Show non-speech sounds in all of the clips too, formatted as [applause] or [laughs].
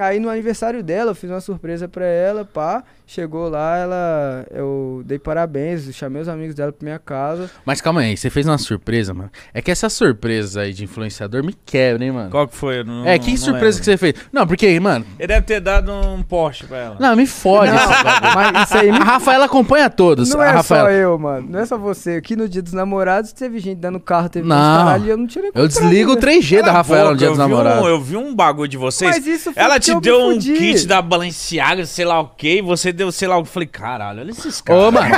Aí no aniversário dela, eu fiz uma surpresa pra ela, pá. Chegou lá, ela. Eu dei parabéns, chamei os amigos dela pra minha casa. Mas calma aí, você fez uma surpresa, mano. É que essa surpresa aí de influenciador me quebra, hein, mano? Qual que foi? Não- é, que não surpresa lembro. que você fez? Não, porque aí, mano. Ele deve ter dado um Porsche pra ela. Não, me fode. [laughs] Mas isso aí me A Rafaela acompanha todos. Não a é Rafaela. só eu, mano. Não é só você. Aqui no dia dos namorados teve gente dando carro, teve Não. gente caralho, e eu não tirei Eu desligo o né? 3G da Rafaela no dia dos vi um- namorados. eu vi um bagulho de vocês. Mas isso foi Ela te eu deu um fudi. kit da Balenciaga, sei lá o quê, e você deu, sei lá o que. Eu falei, caralho, olha esses caras. Ô, mano.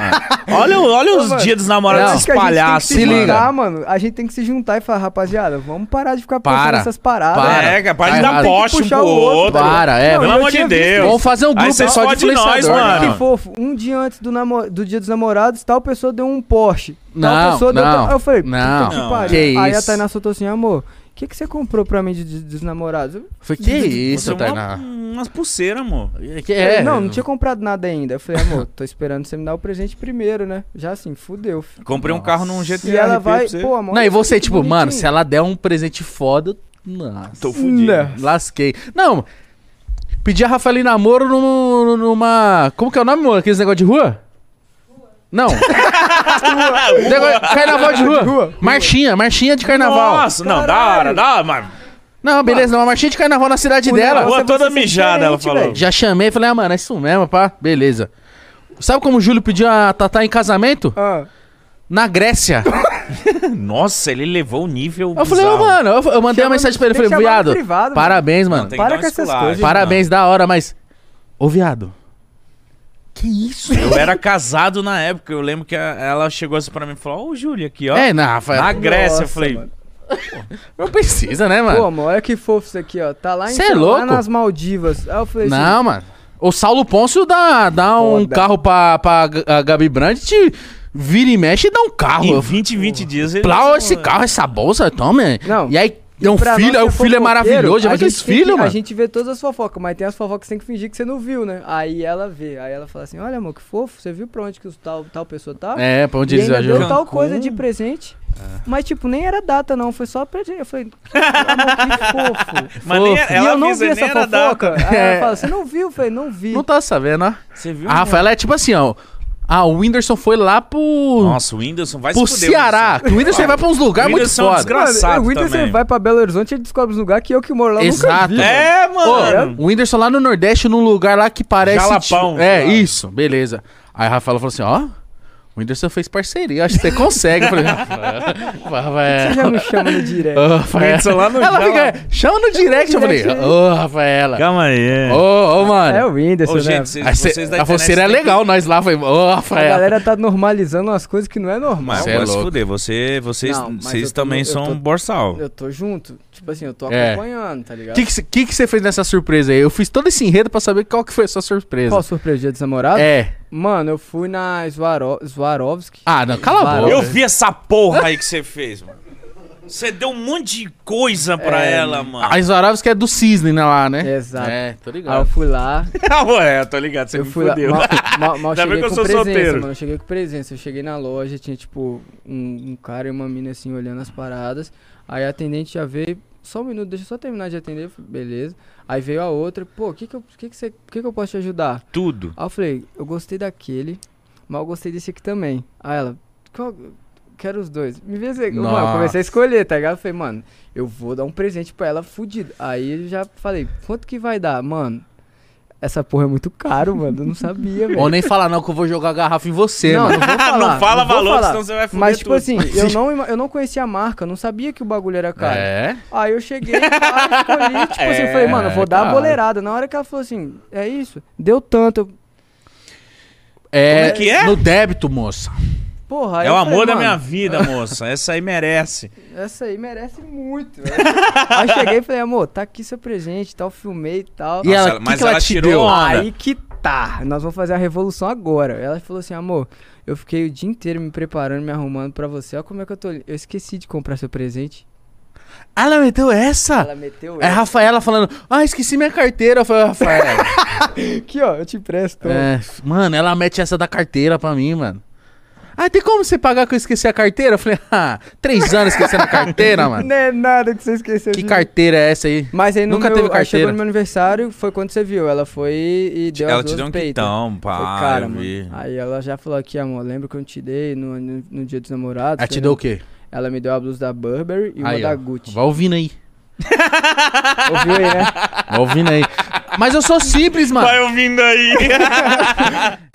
Olha, olha Ô, os mano, dias dos namorados acho desses palhaços. se se liga. juntar, mano. A gente tem que se juntar e falar, rapaziada, vamos parar de ficar Para. essas paradas. Para. É, capaz Tá de dar poste um pro puxar o outro, outro. Para, é. Não, Pelo eu amor de Deus. Vamos fazer um grupo só de nós, mano. Que fofo, um dia antes do, namo- do dia dos namorados, tal pessoa deu um Porsche. Tal Não, pessoa deu não, tal- Aí eu falei, não. que Não, que Aí a isso. Tainá soltou assim, amor, o que, que você comprou pra mim de, de- dos namorados? Eu Foi que isso, Você é Tainá? uma, umas pulseiras, amor. Que falei, é. não, não tinha comprado nada ainda. Eu falei, amor, tô esperando você me dar o presente primeiro, né? Já assim, fudeu. filho. Comprei um carro num GTA E ela vai, pô, amor. Não, e você, tipo, bonitinho. mano, se ela der um presente foda. Nossa. Tô fudido. Não. Lasquei. Não, pedi a Rafaela em namoro num- numa. Como que é o nome, amor? Aqueles negócio de rua? Não. [laughs] Negócio- carnaval de rua. De rua. Marchinha, marchinha de carnaval. Nossa, não, da hora, da hora, mas... Não, beleza, não, uma marchinha de carnaval na cidade dela. Rua é toda mijada, ela falou. Já chamei e falei, ah, mano, é isso mesmo, pá. Beleza. Sabe como o Júlio pediu a Tatá em casamento? Ah, Na Grécia. [laughs] Nossa, ele levou o nível Eu falei, ô, bizarro. mano, eu, eu mandei Chama uma mensagem pra ele, tem que falei, chamar no viado, privado, mano. parabéns, mano. Não, tem que Para dar com essas coisas, mano. Parabéns, da hora, mas. Ô, viado. Que isso? Eu era casado na época, eu lembro que a- ela chegou assim pra mim e falou, ó o Júlio aqui, ó. É, na Rafael. Na Grécia, eu nossa, falei, mano. Não precisa, né, Pô, mano? olha que fofo isso aqui, ó. Tá lá em Cê é lá louco? nas Maldivas. Aí eu falei assim, Não, mano. O Saulo Pôncio dá, dá um Foda. carro pra, pra G- a Gabi Brandt, vira e mexe e dá um carro. em Eu 20, 20 dias ele... Plau esse carro, essa bolsa, tome. Não. E aí, tem um Pra filho, aí o que é filho é maravilhoso. Aqueles gente tem que- filhos, mano? A gente vê todas as fofocas, mas tem as fofocas que você tem que fingir que você não viu, né? Aí ela vê. Aí ela fala assim: Olha, amor, que fofo, você viu pra onde que os tal, tal pessoa tá? É, pra onde e eles ainda deu viajam. tal coisa de presente. Mas, tipo, nem era data, não. Foi só presente. Eu falei, amor, que [laughs] fofo. Mas nem, Fofo. e ela eu não vi essa data. fofoca. Aí [laughs] É. ela fala, você não viu? Eu falei, não vi. Não tá sabendo, ó. Você viu? A Rafaela é tipo assim, ó. Ah, o Whindersson foi lá pro. Nossa, o Whindersson vai pro se fuder. Ceará. O Whindersson vai pra uns lugares muito é foda. desgra- engraçado Mano, o Whindersson também. vai pra Belo Horizonte e ele descobre os lugares que eu que moro lá nunca Exato. vi. É, Ô, mano. o Whindersson lá no Nordeste, num lugar lá que parece. Jalapão, tipo- é, isso, beleza. Aí a Rafaela falou assim: ó. O Whindersson fez parceria, acho que você consegue. Eu falei, [laughs] Rafaela. Você já me chama no direct. Ô, Rafaela. Whindersson lá no Ela fica, chama no direct. Eu falei, ô, Rafaela. Calma aí. Ô, ô, mano. É o Whindersson, Ô, né? gente, vocês, cê- vocês da a você que- legal, nós lá foi, ô, A Rafaela. galera tá normalizando umas coisas que não é normal. Mas Cê é louco. fuder, você, vocês, Não, vocês tô- também eu são tô- um borsal. Eu tô junto. Tipo assim, eu tô É. acompanhando, tá ligado? O que que você que que você fez nessa surpresa aí? Eu fiz todo esse enredo pra saber qual que foi a sua surpresa. Qual surpresa? Dia dos namorados? É. Mano, eu fui na Svaro... Swarovski. Ah, não, cala a boca. Eu vi essa porra aí que você fez, mano. Você deu um monte de coisa pra É, ela, mano. A Swarovski é do Cisne né, lá, né? Exato. É, tô Aí eu ligado. fui lá, [laughs] Ah, ué, tô ligado, você eu me fui lá. fudeu. Mal, mal, mal [laughs] Ainda bem cheguei que eu com sou presença, solteiro. mano. Eu cheguei com presença. Eu cheguei na loja, tinha tipo um, um cara e uma mina assim olhando as paradas. Aí a atendente já veio. Só um minuto, deixa eu só terminar de atender. eu falei, Beleza. Aí veio a outra, pô, o que que eu, que que você, que que eu posso te ajudar? Tudo. Aí eu falei, eu gostei daquele, mas eu gostei desse aqui também. Aí ela, qual, quero os dois. Me vê. Mano, eu comecei a escolher, tá ligado? Eu falei, mano, eu vou dar um presente pra ela fudido. Aí eu já falei, quanto que vai dar? Mano, essa porra é muito caro, mano. Eu não sabia, [laughs] velho. Ou nem falar não que eu vou jogar a garrafa em você, Não, mano. não [laughs] falar. não fala vou valor, falar. senão você vai fuder Mas, tipo tudo. assim, eu [laughs] não, eu não conhecia a marca, eu não sabia que o bagulho era caro. É. Aí eu cheguei escolhi, tipo assim, eu falei, mano, eu vou dar a boleirada. Na hora que ela falou assim, é isso, deu tanto. Eu, É, Como é que é? no débito, moça. Porra, É o falei, amor da mano, minha vida, moça. Essa aí merece. [laughs] Essa aí merece muito, velho. [laughs] aí eu cheguei e falei, amor, tá aqui seu presente, tal, filmei e tal. E ela, ela- que mas que ela, ela tirou onda. Aí que tá, nós vamos fazer a revolução agora. Ela falou assim, amor, eu fiquei o dia inteiro me preparando, me arrumando pra você. Olha como é que eu tô. Eu esqueci de comprar seu presente. Ah, ela meteu essa? Ela meteu É a essa. Rafaela falando, ah, esqueci minha carteira. Eu falei, Rafaela. [laughs] Aqui, ó, eu te empresto. é, mano, ela mete essa da carteira pra mim, mano. Ah, tem como você pagar que eu esqueci a carteira? Eu falei, [laughs] ah, três anos esquecendo a carteira, mano. Não é nada que você esqueceu. Que de- carteira é essa aí? Mas aí Nunca meu, teve carteira. chegou no meu aniversário, foi quando você viu. Ela foi e deu Ela as te deu um peitas. quitão, pá. Foi cara, eu mano. Aí ela já falou aqui, amor, lembra que eu te dei no, no, no dia dos namorados? Ela te deu o quê? Ela me deu a blusa da Burberry e uma Aí, da ó. Gucci. Vai ouvindo aí. [laughs] Ouviu aí, né? Vai ouvindo aí. Mas eu sou simples, mano. Vai ouvindo aí. [laughs]